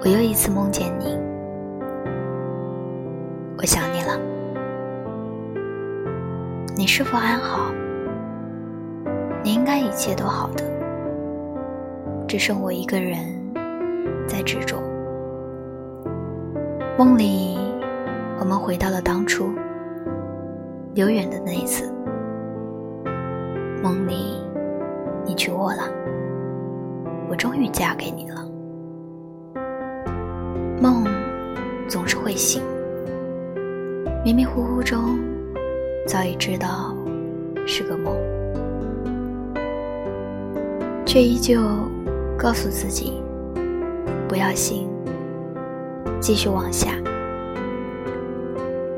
我又一次梦见你，我想你了，你是否安好？你应该一切都好的，只剩我一个人在执着。梦里，我们回到了当初留远的那一次。梦里，你娶我了，我终于嫁给你了。梦总是会醒，迷迷糊糊中早已知道是个梦，却依旧告诉自己不要醒。继续往下，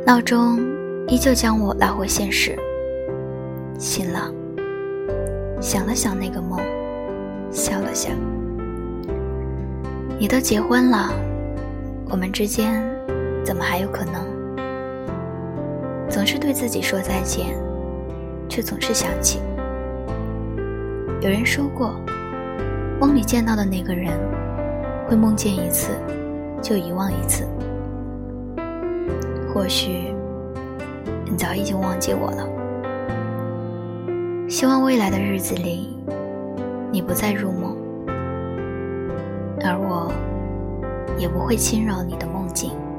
闹钟依旧将我拉回现实。醒了，想了想那个梦，笑了笑。你都结婚了，我们之间怎么还有可能？总是对自己说再见，却总是想起。有人说过，梦里见到的那个人，会梦见一次。就遗忘一次，或许你早已经忘记我了。希望未来的日子里，你不再入梦，而我也不会侵扰你的梦境。